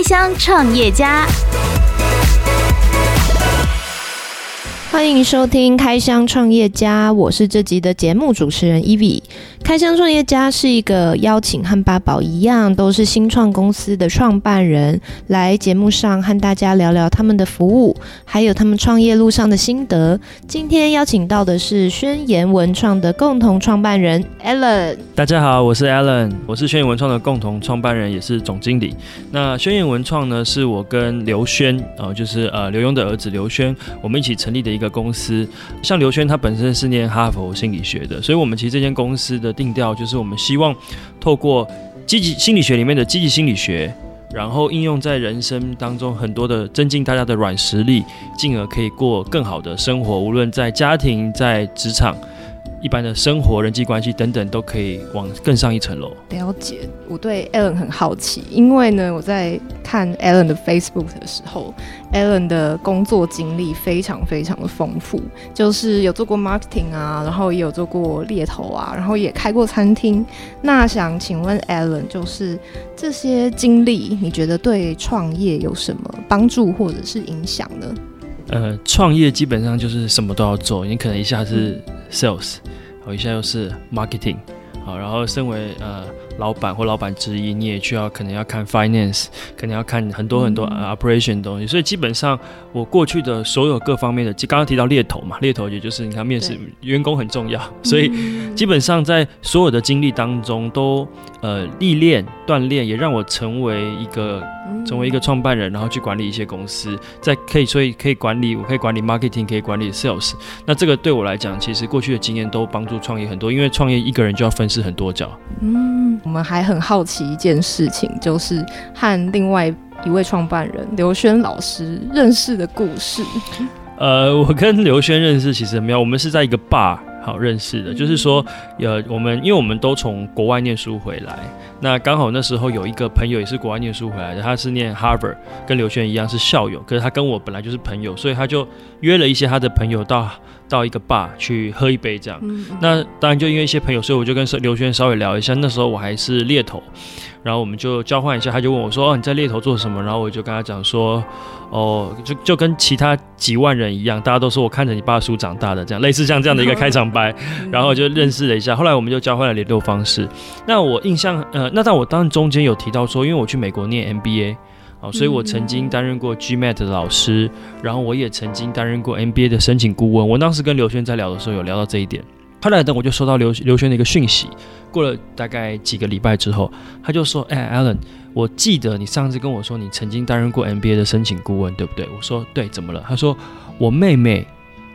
开箱创业家。欢迎收听《开箱创业家》，我是这集的节目主持人 Eve。开箱创业家是一个邀请和八宝一样，都是新创公司的创办人，来节目上和大家聊聊他们的服务，还有他们创业路上的心得。今天邀请到的是宣言文创的共同创办人 Alan。大家好，我是 Alan，我是宣言文创的共同创办人，也是总经理。那宣言文创呢，是我跟刘轩，呃，就是呃刘墉的儿子刘轩，我们一起成立的一一个公司，像刘轩他本身是念哈佛心理学的，所以我们其实这间公司的定调就是，我们希望透过积极心理学里面的积极心理学，然后应用在人生当中很多的增进大家的软实力，进而可以过更好的生活，无论在家庭、在职场。一般的生活、人际关系等等，都可以往更上一层楼。了解，我对 Alan 很好奇，因为呢，我在看 Alan 的 Facebook 的时候，Alan 的工作经历非常非常的丰富，就是有做过 marketing 啊，然后也有做过猎头啊，然后也开过餐厅。那想请问 Alan，就是这些经历，你觉得对创业有什么帮助或者是影响呢？呃，创业基本上就是什么都要做，你可能一下是 sales，好，一下又是 marketing，好，然后身为呃。老板或老板之一，你也需要可能要看 finance，可能要看很多很多 operation 的东西，所以基本上我过去的所有各方面的，刚刚提到猎头嘛，猎头也就是你看面试员工很重要，所以基本上在所有的经历当中都呃历练锻炼，也让我成为一个成为一个创办人，然后去管理一些公司，在可以所以可以管理，我可以管理 marketing，可以管理 sales，那这个对我来讲，其实过去的经验都帮助创业很多，因为创业一个人就要分饰很多角，嗯。我们还很好奇一件事情，就是和另外一位创办人刘轩老师认识的故事。呃，我跟刘轩认识其实没有，我们是在一个 bar 好认识的，就是说，呃，我们因为我们都从国外念书回来，那刚好那时候有一个朋友也是国外念书回来的，他是念 Harvard，跟刘轩一样是校友，可是他跟我本来就是朋友，所以他就约了一些他的朋友到。到一个 bar 去喝一杯，这样。嗯嗯。那当然就因为一些朋友，所以我就跟刘轩稍微聊一下。那时候我还是猎头，然后我们就交换一下。他就问我说：“哦，你在猎头做什么？”然后我就跟他讲说：“哦，就就跟其他几万人一样，大家都说我看着你爸书长大的，这样类似像这样的一个开场白。嗯”然后就认识了一下。后来我们就交换了联络方式。那我印象，呃，那但我当然中间有提到说，因为我去美国念 MBA。哦，所以我曾经担任过 GMAT 的老师，然后我也曾经担任过 MBA 的申请顾问。我当时跟刘轩在聊的时候，有聊到这一点。后来等我就收到刘刘轩的一个讯息，过了大概几个礼拜之后，他就说：“哎，Allen，我记得你上次跟我说你曾经担任过 MBA 的申请顾问，对不对？”我说：“对，怎么了？”他说：“我妹妹。”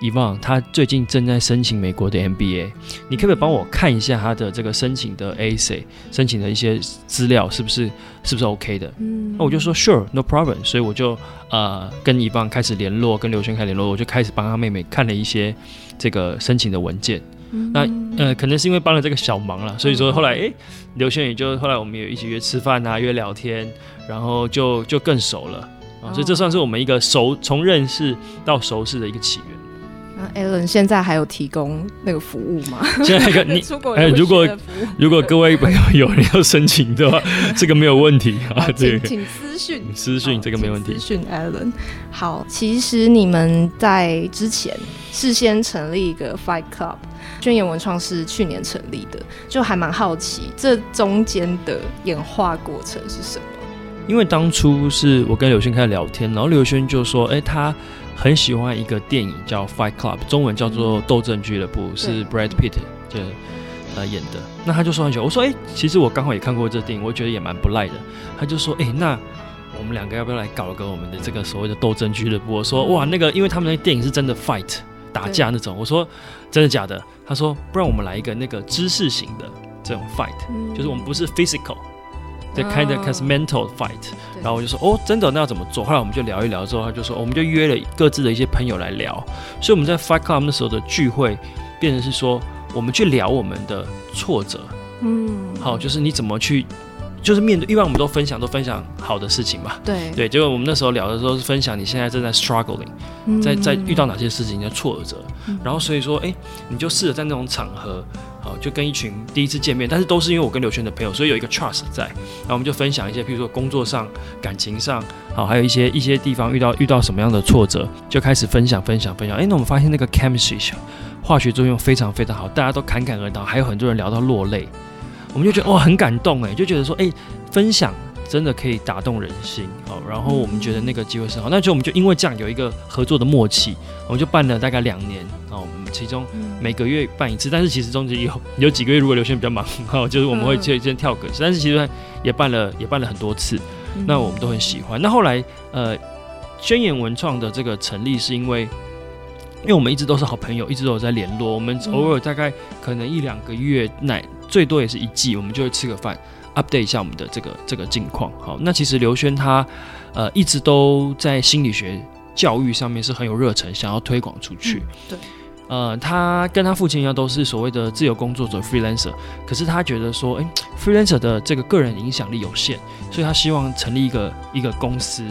以往他最近正在申请美国的 MBA，你可不可以帮我看一下她的这个申请的 essay 申请的一些资料是不是是不是 OK 的？嗯，那我就说 Sure, no problem。所以我就呃跟以往开始联络，跟刘轩开始联络，我就开始帮他妹妹看了一些这个申请的文件。嗯、那呃可能是因为帮了这个小忙了，所以说后来哎，刘轩也就后来我们也一起约吃饭啊，约聊天，然后就就更熟了啊，所以这算是我们一个熟从认识到熟识的一个起源。那 Alan 现在还有提供那个服务吗？现在一个你 哎，如果 如果各位朋友有人要申请的话，这个没有问题啊。对，请私讯私讯这个没问题。私讯 Alan。好，其实你们在之前事先成立一个 Fight Club，轩言文创是去年成立的，就还蛮好奇这中间的演化过程是什么？因为当初是我跟刘轩开始聊天，然后刘轩就说：“哎，他。”很喜欢一个电影叫《Fight Club》，中文叫做《斗争俱乐部》，是 Brad Pitt 就呃演的。那他就说很喜欢，我说哎、欸，其实我刚好也看过这电影，我觉得也蛮不赖的。他就说哎、欸，那我们两个要不要来搞个我们的这个所谓的斗争俱乐部？我说哇，那个因为他们那个电影是真的 fight 打架那种。我说真的假的？他说不然我们来一个那个知识型的这种 fight，就是我们不是 physical。在开的开始 mental fight，然后我就说哦，真的那要怎么做？后来我们就聊一聊之后，他就说我们就约了各自的一些朋友来聊，所以我们在 Fight Club 那时候的聚会，变成是说我们去聊我们的挫折，嗯，好，就是你怎么去就是面对，一般我们都分享都分享好的事情嘛。对对，结果我们那时候聊的时候是分享你现在正在 struggling，、嗯、在在遇到哪些事情的挫折，嗯、然后所以说，哎，你就试着在那种场合，好，就跟一群第一次见面，但是都是因为我跟刘轩的朋友，所以有一个 trust 在，然后我们就分享一些，譬如说工作上、感情上，好，还有一些一些地方遇到遇到什么样的挫折，就开始分享分享分享。哎，那我们发现那个 chemistry 化学作用非常非常好，大家都侃侃而谈，还有很多人聊到落泪。我们就觉得哇，很感动哎，就觉得说哎，分享真的可以打动人心哦。然后我们觉得那个机会是好，那就我们就因为这样有一个合作的默契，我们就办了大概两年哦。我们其中每个月办一次，但是其实中间有 有几个月如果刘轩比较忙哈，就是我们会先先跳个，但是其实也办了也办了很多次，那我们都很喜欢。那后来呃，宣言文创的这个成立是因为。因为我们一直都是好朋友，一直都有在联络。我们偶尔大概可能一两个月内，最多也是一季，我们就会吃个饭，update 一下我们的这个这个近况。好，那其实刘轩他呃一直都在心理学教育上面是很有热忱，想要推广出去。嗯、对，呃，他跟他父亲一样都是所谓的自由工作者 freelancer，可是他觉得说，哎，freelancer 的这个个人影响力有限，所以他希望成立一个一个公司。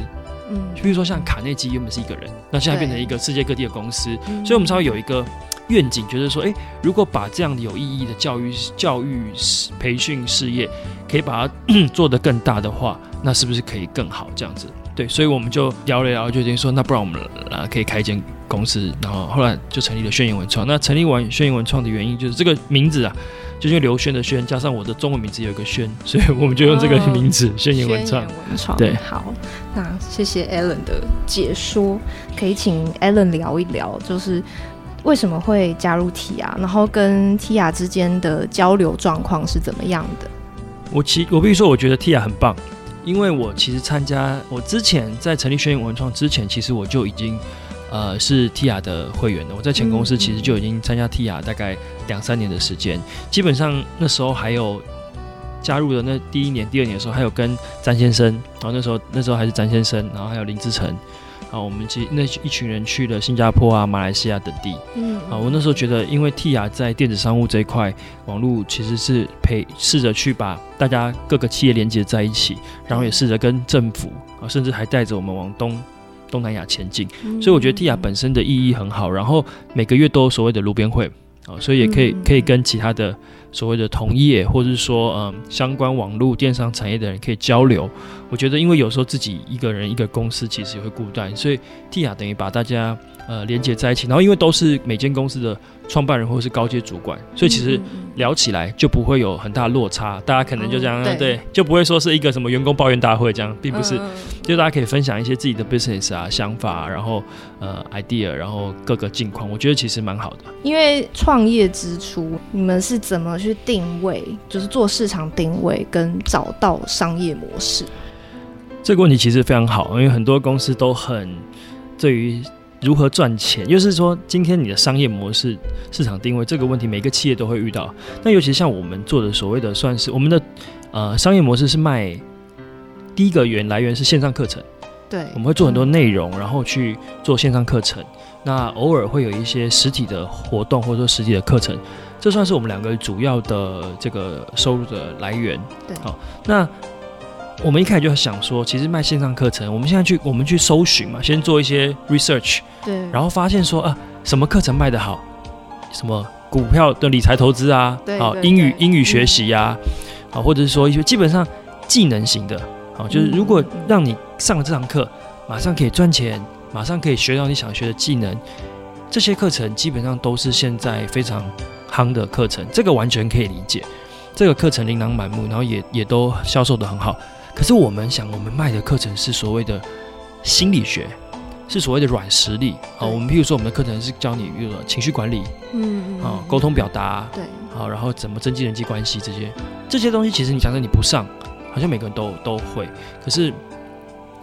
嗯，比如说像卡内基原本是一个人，那现在变成一个世界各地的公司，所以我们稍微有一个愿景，觉得说，哎，如果把这样有意义的教育、教育培训事业，可以把它做得更大的话，那是不是可以更好？这样子，对，所以我们就聊了聊，就决定说，那不然我们啊可以开一间公司，然后后来就成立了宣言文创。那成立完宣言文创的原因，就是这个名字啊。就因为刘轩的轩加上我的中文名字有一个轩，所以我们就用这个名字“宣言文创”。对，好，那谢谢 Alan 的解说，可以请 Alan 聊一聊，就是为什么会加入 TIA，然后跟 TIA 之间的交流状况是怎么样的？我其我必须说，我觉得 TIA 很棒，因为我其实参加我之前在成立宣言文创之前，其实我就已经。呃，是 TIA 的会员了。我在前公司其实就已经参加 TIA 大概两三年的时间，基本上那时候还有加入的那第一年、第二年的时候，还有跟詹先生，然后那时候那时候还是詹先生，然后还有林志成，啊，我们其实那一群人去了新加坡啊、马来西亚等地，嗯，啊，我那时候觉得，因为 TIA 在电子商务这一块，网络其实是陪试着去把大家各个企业连接在一起，然后也试着跟政府啊，甚至还带着我们往东。东南亚前进，所以我觉得 TIA 本身的意义很好，然后每个月都有所谓的路边会啊，所以也可以可以跟其他的所谓的同业或者是说嗯相关网络电商产业的人可以交流。我觉得因为有时候自己一个人一个公司其实也会孤单，所以 TIA 等于把大家呃连接在一起，然后因为都是每间公司的创办人或者是高阶主管，所以其实聊起来就不会有很大落差，大家可能就这样、嗯、对，对，就不会说是一个什么员工抱怨大会这样，并不是，嗯、就大家可以分享一些自己的 business 啊想法，然后呃 idea，然后各个近况，我觉得其实蛮好的。因为创业之初，你们是怎么去定位，就是做市场定位跟找到商业模式？这个问题其实非常好，因为很多公司都很对于。如何赚钱？就是说，今天你的商业模式、市场定位这个问题，每个企业都会遇到。那尤其像我们做的所谓的，算是我们的呃商业模式是卖第一个源来源是线上课程。对，我们会做很多内容，然后去做线上课程。那偶尔会有一些实体的活动，或者说实体的课程，这算是我们两个主要的这个收入的来源。对，好，那。我们一开始就想说，其实卖线上课程，我们现在去我们去搜寻嘛，先做一些 research，对，然后发现说啊，什么课程卖得好，什么股票的理财投资啊，好英语英语学习呀，啊，嗯，或者是说一些基本上技能型的，好，就是如果让你上了这堂课，马上可以赚钱，马上可以学到你想学的技能，这些课程基本上都是现在非常夯的课程，这个完全可以理解，这个课程琳琅满目，然后也也都销售的很好。可是我们想，我们卖的课程是所谓的心理学，是所谓的软实力啊。我们譬如说，我们的课程是教你，比如说情绪管理，嗯，啊，沟通表达，对，好，然后怎么增进人际关系这些这些东西，其实你想想你不上，好像每个人都都会。可是，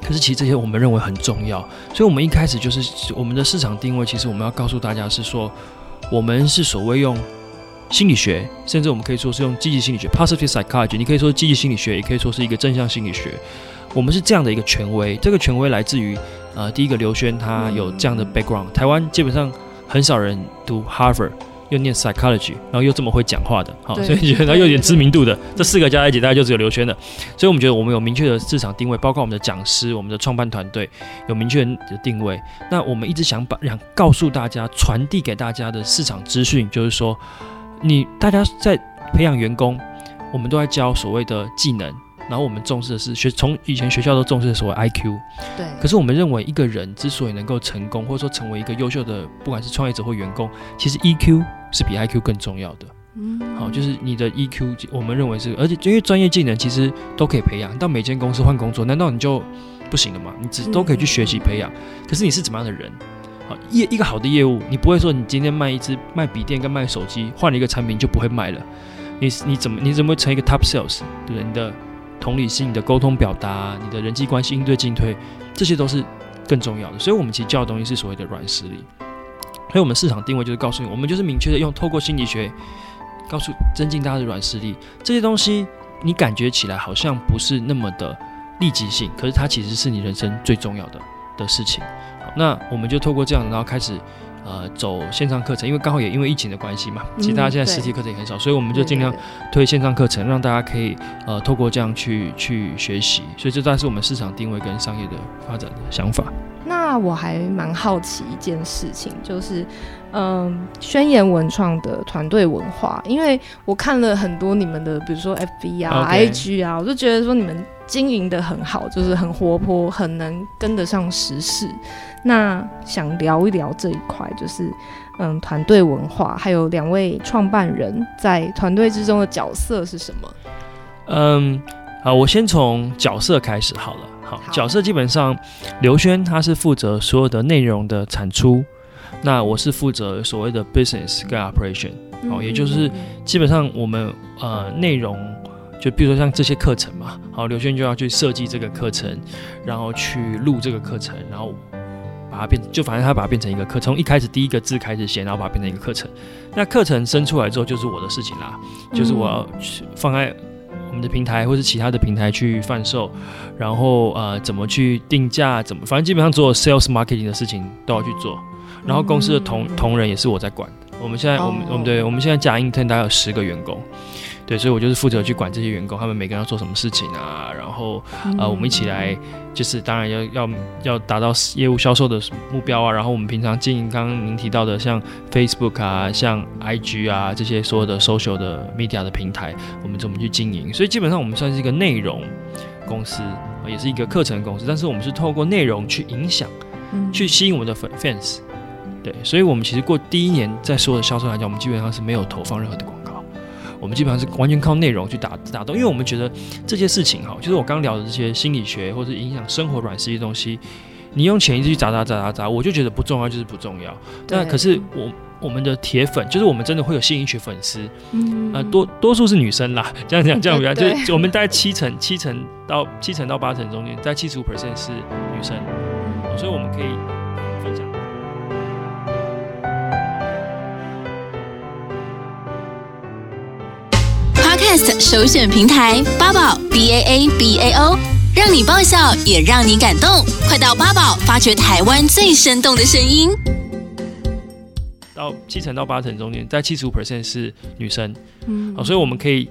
可是其实这些我们认为很重要，所以我们一开始就是我们的市场定位，其实我们要告诉大家是说，我们是所谓用。心理学，甚至我们可以说是用积极心理学 （positive psychology）。你可以说积极心理学，也可以说是一个正向心理学。我们是这样的一个权威，这个权威来自于呃，第一个刘轩他有这样的 background。台湾基本上很少人读 Harvard，又念 psychology，然后又这么会讲话的，好，对所以觉得他又有点知名度的，这四个加在一起，大概就只有刘轩了。所以我们觉得我们有明确的市场定位，包括我们的讲师、我们的创办团队有明确的定位。那我们一直想把想告诉大家、传递给大家的市场资讯，就是说，你大家在培养员工，我们都在教所谓的技能。然后我们重视的是学，从以前学校都重视的所谓 IQ，对。可是我们认为一个人之所以能够成功，或者说成为一个优秀的，不管是创业者或员工，其实 EQ 是比 IQ 更重要的。嗯，好，就是你的 EQ，我们认为是，而且因为专业技能其实都可以培养，到每间公司换工作，难道你就不行了吗？你只都可以去学习培养。嗯、可是你是怎么样的人？业一个好的业务，你不会说你今天卖一支卖笔电跟卖手机换了一个产品就不会卖了。你你怎么你怎么会成一个 top sales？对不对？你的同理心、你的沟通表达、你的人际关系应对进退，这些都是更重要的。所以，我们其实教的东西是所谓的软实力。所以，我们市场定位就是告诉你，我们就是明确的用透过心理学，告诉增进大家的软实力。这些东西你感觉起来好像不是那么的立即性，可是它其实是你人生最重要的的事情。好，那我们就透过这样，然后开始。呃，走线上课程，因为刚好也因为疫情的关系嘛，其实大家现在实体课程也很少，嗯、所以我们就尽量推线上课程，让大家可以呃透过这样去去学习，所以这大概是我们市场定位跟商业的发展的想法。那我还蛮好奇一件事情，就是嗯，宣言文创的团队文化，因为我看了很多你们的，比如说 FB 啊. IG 啊，我就觉得说你们经营的很好，就是很活泼，很能跟得上时事。那想聊一聊这一块，就是嗯，团队文化，还有两位创办人在团队之中的角色是什么？嗯，好，我先从角色开始好了。好，好角色基本上，刘轩他是负责所有的内容的产出，那我是负责所谓的 business 跟 operation。好，也就是基本上我们呃内容，就比如说像这些课程嘛，好，刘轩就要去设计这个课程，然后去录这个课程，然后。把它变，就反正他把它变成一个课，从一开始第一个字开始写，然后把它变成一个课程。那课程生出来之后，就是我的事情啦，就是我要去放在我们的平台或是其他的平台去贩售，然后呃怎么去定价，怎么反正基本上做 sales marketing 的事情都要去做。然后公司的同同仁也是我在管。我们现在我们我们对，我们现在假 intern 大概有十个员工。对，所以我就是负责去管这些员工，他们每个人要做什么事情啊，然后呃，我们一起来，就是当然要要要达到业务销售的目标啊，然后我们平常经营，刚刚您提到的像 Facebook 啊，像 IG 啊这些所有的 social 的 media 的平台，我们怎么去经营？所以基本上我们算是一个内容公司，也是一个课程公司，但是我们是透过内容去影响，去吸引我们的粉 fans。对，所以我们其实过第一年在所有的销售来讲，我们基本上是没有投放任何的广告。我们基本上是完全靠内容去打打动，因为我们觉得这些事情哈，就是我刚聊的这些心理学或者影响生活软实力的东西，你用钱一直去砸砸砸砸砸，我就觉得不重要，就是不重要。那可是我我们的铁粉，就是我们真的会有吸引一群粉丝，嗯，呃，多多数是女生啦，这样讲这样比较，就是我们大概七成七成到七成到八成中间，在七十五 percent 是女生，所以我们可以。首选平台八宝 B A A B A O，让你爆笑也让你感动，快到八宝发掘台湾最生动的声音。到七成到八成中间，在七十五 percent 是女生，嗯，好，所以我们可以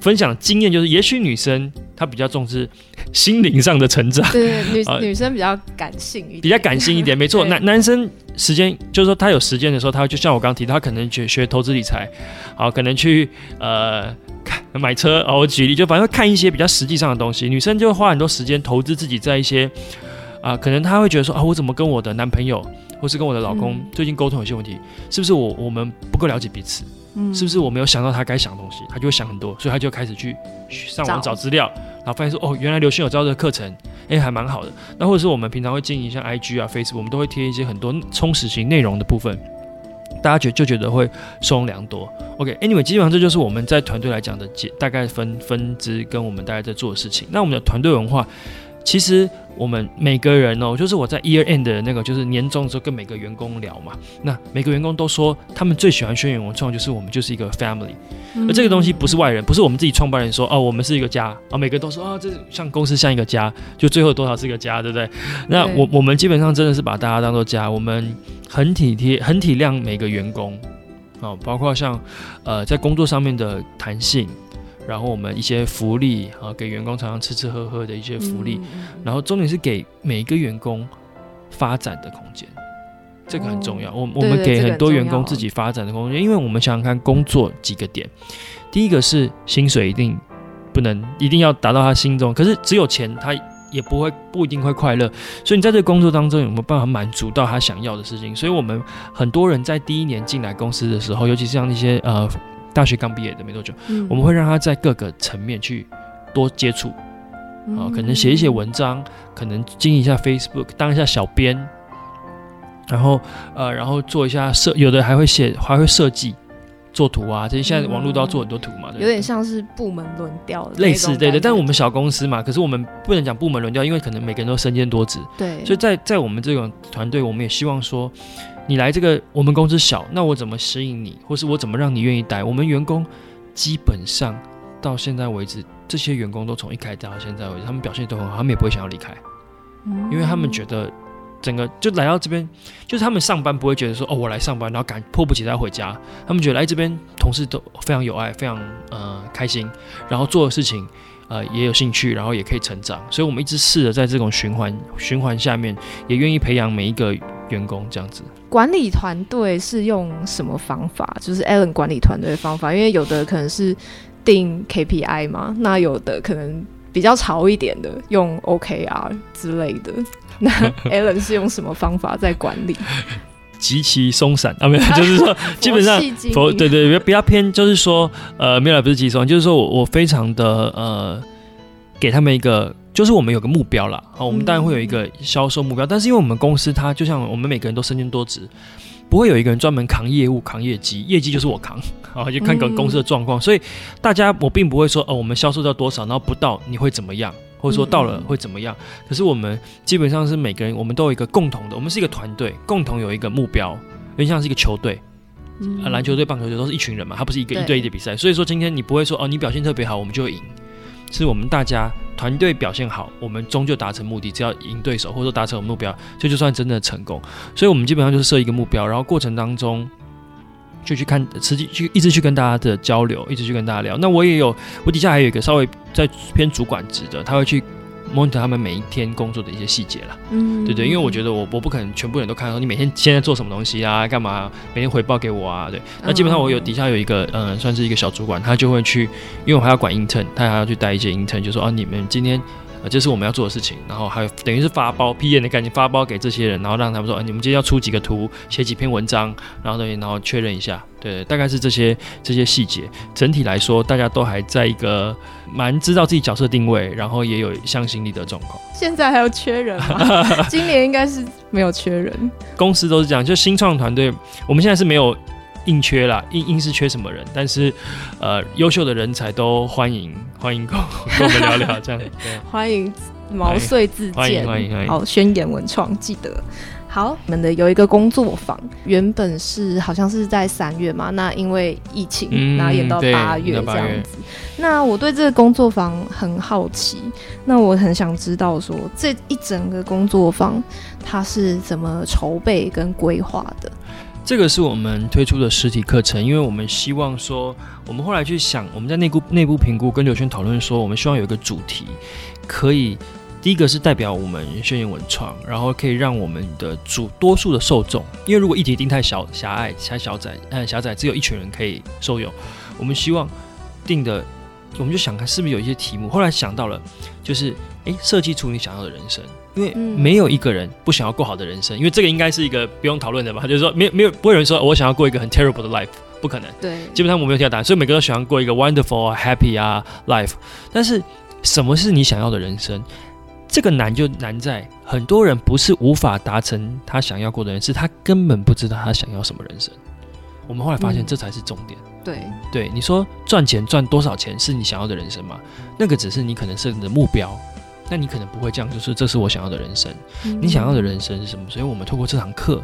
分享经验，就是也许女生她比较重视心灵上的成长，对，女、呃、女生比较感性一点，比较感性一点，没错。男男生时间就是说他有时间的时候，他就像我刚刚提到，他可能去学投资理财，好，可能去呃。买车哦，我举例就反正看一些比较实际上的东西，女生就会花很多时间投资自己在一些啊、呃，可能她会觉得说啊，我怎么跟我的男朋友或是跟我的老公最近沟通有些问题，是不是我我们不够了解彼此？嗯，是不是我没有想到他该想的东西，他就会想很多，所以他就开始去上网找资料，然后发现说哦，原来刘迅有这样的课程，哎，还蛮好的。那或者是我们平常会经营像 IG 啊、Facebook，我们都会贴一些很多充实型内容的部分。大家觉就觉得会松良多。OK，Anyway，、基本上这就是我们在团队来讲的大概分分支跟我们大概在做的事情。那我们的团队文化，其实我们每个人哦，就是我在 Year End 的那个，就是年终的时候跟每个员工聊嘛。那每个员工都说，他们最喜欢轩辕文创，就是我们就是一个 family。而这个东西不是外人，不是我们自己创办人说哦，我们是一个家啊。每个人都说啊，这像公司像一个家，就最后多少是一个家，对不对？那我我们基本上真的是把大家当做家，我们。很体贴，很体谅每个员工，哦，包括像呃在工作上面的弹性，然后我们一些福利啊，给员工常常吃吃喝喝的一些福利，嗯、然后重点是给每一个员工发展的空间，这个很重要。哦、我我们给很多员工自己发展的空间，因为我们想想看，工作几个点，第一个是薪水一定不能一定要达到他心中，可是只有钱他。也不会不一定会快乐，所以你在这个工作当中有没有办法满足到他想要的事情？所以我们很多人在第一年进来公司的时候，尤其是像那些呃大学刚毕业的没多久，嗯、我们会让他在各个层面去多接触，啊、呃，可能写一写文章，可能经营一下 Facebook，当一下小编，然后呃，然后做一下设，有的还会写，还会设计。做图啊，这些现在网络都要做很多图嘛，有点像是部门轮调的类似，对对。但是我们小公司嘛，可是我们不能讲部门轮调，因为可能每个人都身兼多职。对，所以在在我们这种团队，我们也希望说，你来这个我们公司小，那我怎么适应你，或是我怎么让你愿意待？我们员工基本上到现在为止，这些员工都从一开始到现在为止，他们表现都很好，他们也不会想要离开，嗯，因为他们觉得。整个就来到这边，就是他们上班不会觉得说哦，我来上班，然后赶迫不及待回家。他们觉得来这边同事都非常有爱，非常呃开心，然后做的事情呃也有兴趣，然后也可以成长。所以我们一直试着在这种循环循环下面，也愿意培养每一个员工这样子。管理团队是用什么方法？就是 Alan 管理团队的方法，因为有的可能是定 KPI 嘛，那有的可能比较潮一点的用 OKR 之类的。那 Alan 是用什么方法在管理？极其松散啊，没有，就是说 基本上，佛对对，比较比较偏，就是说，呃，没有，不是极松，就是说我我非常的呃，给他们一个，就是我们有个目标啦。好，我们当然会有一个销售目标，嗯、但是因为我们公司它就像我们每个人都身兼多职。不会有一个人专门扛业务、扛业绩，业绩就是我扛，啊，就看个公司的状况。嗯、所以大家我并不会说，哦，我们销售到多少，然后不到你会怎么样，或者说到了会怎么样。嗯、可是我们基本上是每个人，我们都有一个共同的，我们是一个团队，共同有一个目标，有点像是一个球队，嗯、篮球队、棒球队都是一群人嘛，它不是一个一对一的比赛。所以说今天你不会说，哦，你表现特别好，我们就会赢。是我们大家团队表现好，我们终究达成目的。只要赢对手，或者说达成我们目标，这就算真的成功。所以，我们基本上就是设一个目标，然后过程当中就去看，实际去一直去跟大家的交流，一直去跟大家聊。那我也有，我底下还有一个稍微在偏主管职的，他会去。Monitor 他们每一天工作的一些细节啦，嗯，对对，因为我觉得我我不可能全部人都看到你每天现在做什么东西啊，干嘛，每天回报给我啊，对，那基本上我有底下有一个，嗯，算是一个小主管，他就会去，因为我还要管 intern，他还要去带一些 intern，就说啊，你们今天。这是我们要做的事情，然后还有等于是发包 P N 的概念，发包给这些人，然后让他们说，你们今天要出几个图，写几篇文章，然后等于然后确认一下，对，大概是这些这些细节。整体来说，大家都还在一个蛮知道自己角色定位，然后也有向心力的状况。现在还有缺人吗？今年应该是没有缺人。公司都是这样，就新创团队，我们现在是没有。硬缺啦，硬硬是缺什么人，但是，呃，优秀的人才都欢迎，欢迎跟 跟我们聊聊这样。对，欢迎毛遂自荐，欢迎欢迎欢迎。好，宣言文创记得。好，我们的有一个工作坊，原本是好像是在三月嘛，那因为疫情，嗯、然后延到八月这样子。那我对这个工作坊很好奇，那我很想知道说，这一整个工作坊它是怎么筹备跟规划的？这个是我们推出的实体课程，因为我们希望说，我们后来去想，我们在内部内部评估跟刘轩讨论说，我们希望有一个主题，可以第一个是代表我们宣言文创，然后可以让我们的主多数的受众，因为如果议题定太小狭隘、太小窄、嗯狭窄，只有一群人可以受用，我们希望定的，我们就想看是不是有一些题目，后来想到了，就是诶，设计出你想要的人生。因为没有一个人不想要过好的人生，因为这个应该是一个不用讨论的吧？就是说，没有没有不会有人说我想要过一个很 terrible 的 life，不可能。对，基本上我没有听到答案，所以每个人都喜欢过一个 wonderful、happy 啊 life。但是什么是你想要的人生？这个难就难在很多人不是无法达成他想要过的人生，是他根本不知道他想要什么人生。我们后来发现这才是重点。嗯、对对，你说赚钱赚多少钱是你想要的人生吗？那个只是你可能设定的目标。那你可能不会这样，就是这是我想要的人生。嗯、你想要的人生是什么？所以我们透过这堂课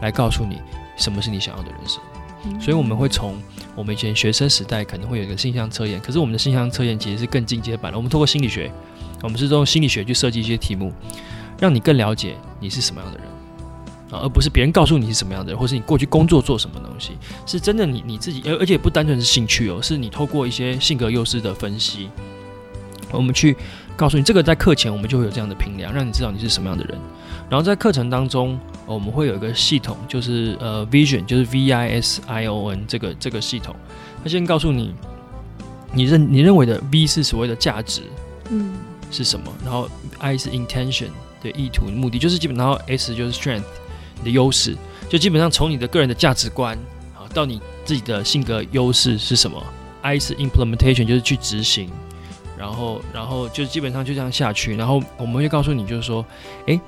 来告诉你什么是你想要的人生。嗯、所以我们会从我们以前学生时代可能会有一个性向测验，可是我们的性向测验其实是更进阶版的。我们透过心理学，我们是用心理学去设计一些题目，让你更了解你是什么样的人。啊，而不是别人告诉你是什么样的人，或是你过去工作做什么东西，是真的你你自己，而而且不单纯是兴趣哦，是你透过一些性格优势的分析，我们去告诉你这个在课前我们就会有这样的评量，让你知道你是什么样的人。然后在课程当中，我们会有一个系统，就是呃 Vision，就是 V I S I O N 这个这个系统，它先告诉你，你认你认为的 V 是所谓的价值，嗯，是什么？然后 I 是 Intention 的意图目的，就是基本上，然后 S 就是 Strength。的优势，就基本上从你的个人的价值观，好到你自己的性格优势是什么？I 是 implementation，就是去执行，然后，然后就基本上就这样下去，然后我们会告诉你，就是说，诶，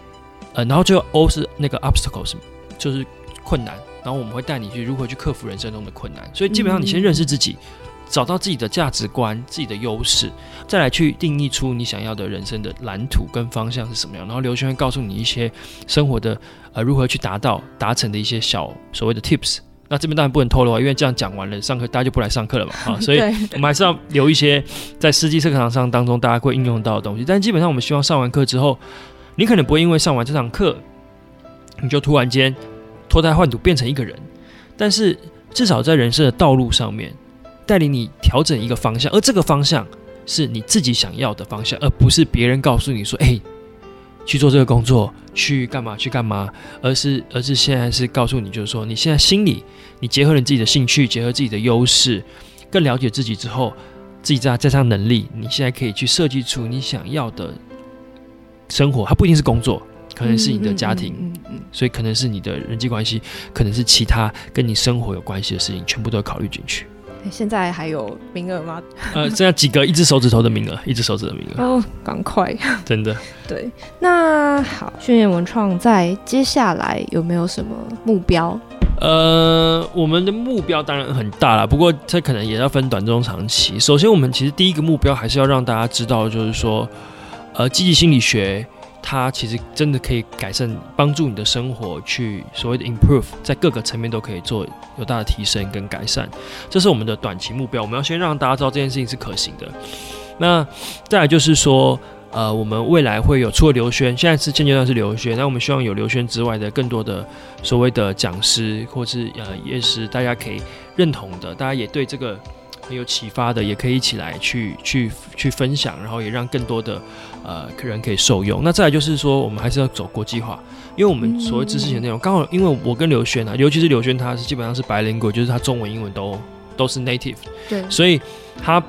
呃，然后最后 O 是那个 obstacles，就是困难，然后我们会带你去如何去克服人生中的困难，所以基本上你先认识自己。找到自己的价值观、自己的优势，再来去定义出你想要的人生的蓝图跟方向是什么样。然后刘轩会告诉你一些生活的呃如何去达到达成的一些小所谓的 tips。那这边当然不能透露啊，因为这样讲完了，上课大家就不来上课了嘛啊，所以我们还是要留一些在实际课堂上当中大家会应用到的东西。但基本上我们希望上完课之后，你可能不会因为上完这堂课，你就突然间脱胎换骨变成一个人，但是至少在人生的道路上面。带领你调整一个方向，而这个方向是你自己想要的方向，而不是别人告诉你说：“哎，去做这个工作，去干嘛，去干嘛。”而是，而是现在是告诉你，就是说，你现在心里，你结合了你自己的兴趣，结合自己的优势，更了解自己之后，自己再加上能力，你现在可以去设计出你想要的生活。它不一定是工作，可能是你的家庭，嗯嗯嗯嗯，所以可能是你的人际关系，可能是其他跟你生活有关系的事情，全部都要考虑进去。现在还有名额吗？呃，剩下几个，一只手指头的名额，一只手指的名额。哦，赶快！真的。对，那好，宣言文创在接下来有没有什么目标？呃，我们的目标当然很大了，不过这可能也要分短、中、长期。首先，我们其实第一个目标还是要让大家知道，就是说，呃，积极心理学。它其实真的可以改善，帮助你的生活去所谓的 improve，在各个层面都可以做有大的提升跟改善，这是我们的短期目标。我们要先让大家知道这件事情是可行的。那再来就是说，呃，我们未来会有除了刘轩，现在是现阶段是刘轩，那我们希望有刘轩之外的更多的所谓的讲师，或是呃也是大家可以认同的，大家也对这个。很有启发的，也可以一起来去去去分享，然后也让更多的呃客人可以受用。那再来就是说，我们还是要走国际化，因为我们所谓知识型内容，刚好因为我跟刘轩啊，尤其是刘轩，他是基本上是 bilingual，就是他中文、英文都都是 native，对，所以他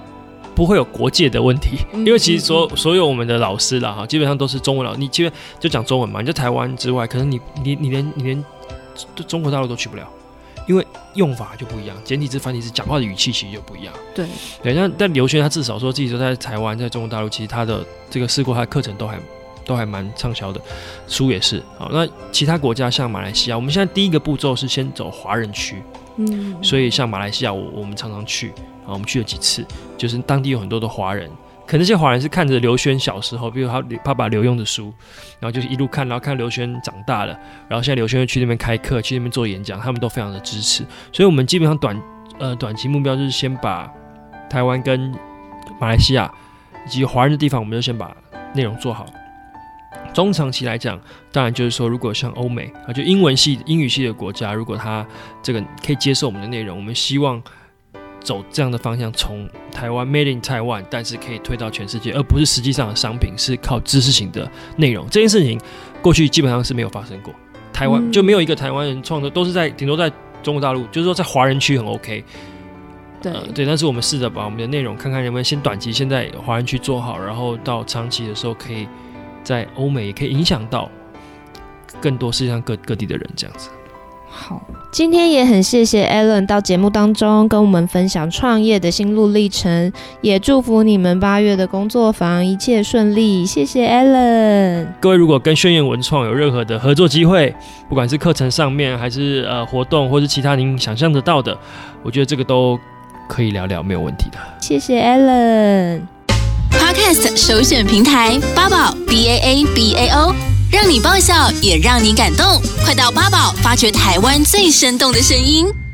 不会有国界的问题。因为其实所所有我们的老师啦哈，基本上都是中文老师，你基本就讲中文嘛，你在台湾之外，可能你你你连你连中国大陆都去不了。因为用法就不一样，简体字、繁体字讲话的语气其实就不一样。对，对，但但刘轩他至少说自己说在台湾，在中国大陆，其实他的这个试过，他的课程都还都还蛮畅销的，书也是。好，那其他国家像马来西亚，我们现在第一个步骤是先走华人区，嗯，所以像马来西亚，我我们常常去，啊，我们去了几次，就是当地有很多的华人。可能这些华人是看着刘轩小时候，比如他爸爸刘墉的书，然后就是一路看，然后看刘轩长大了，然后现在刘轩又去那边开课，去那边做演讲，他们都非常的支持。所以，我们基本上短呃短期目标就是先把台湾跟马来西亚以及华人的地方，我们就先把内容做好。中长期来讲，当然就是说，如果像欧美啊，就英文系、英语系的国家，如果他这个可以接受我们的内容，我们希望。走这样的方向，从台湾 Made in Taiwan，但是可以推到全世界，而不是实际上的商品是靠知识型的内容。这件事情过去基本上是没有发生过，台湾、嗯、就没有一个台湾人创作，都是在顶多在中国大陆，就是说在华人区很 OK。对、呃、对，但是我们试着把我们的内容看看能不能先短期先在华人区做好，然后到长期的时候，可以在欧美也可以影响到更多世界上各各地的人这样子。好，今天也很谢谢 Alan 到节目当中跟我们分享创业的心路历程，也祝福你们八月的工作坊一切顺利。谢谢 Alan。各位如果跟轩辕文创有任何的合作机会，不管是课程上面，还是呃活动，或是其他您想象得到的，我觉得这个都可以聊聊，没有问题的。谢谢 Alan。Podcast 首选平台八宝 B A A B A O。让你爆笑，也让你感动，快到八宝发掘台湾最生动的声音。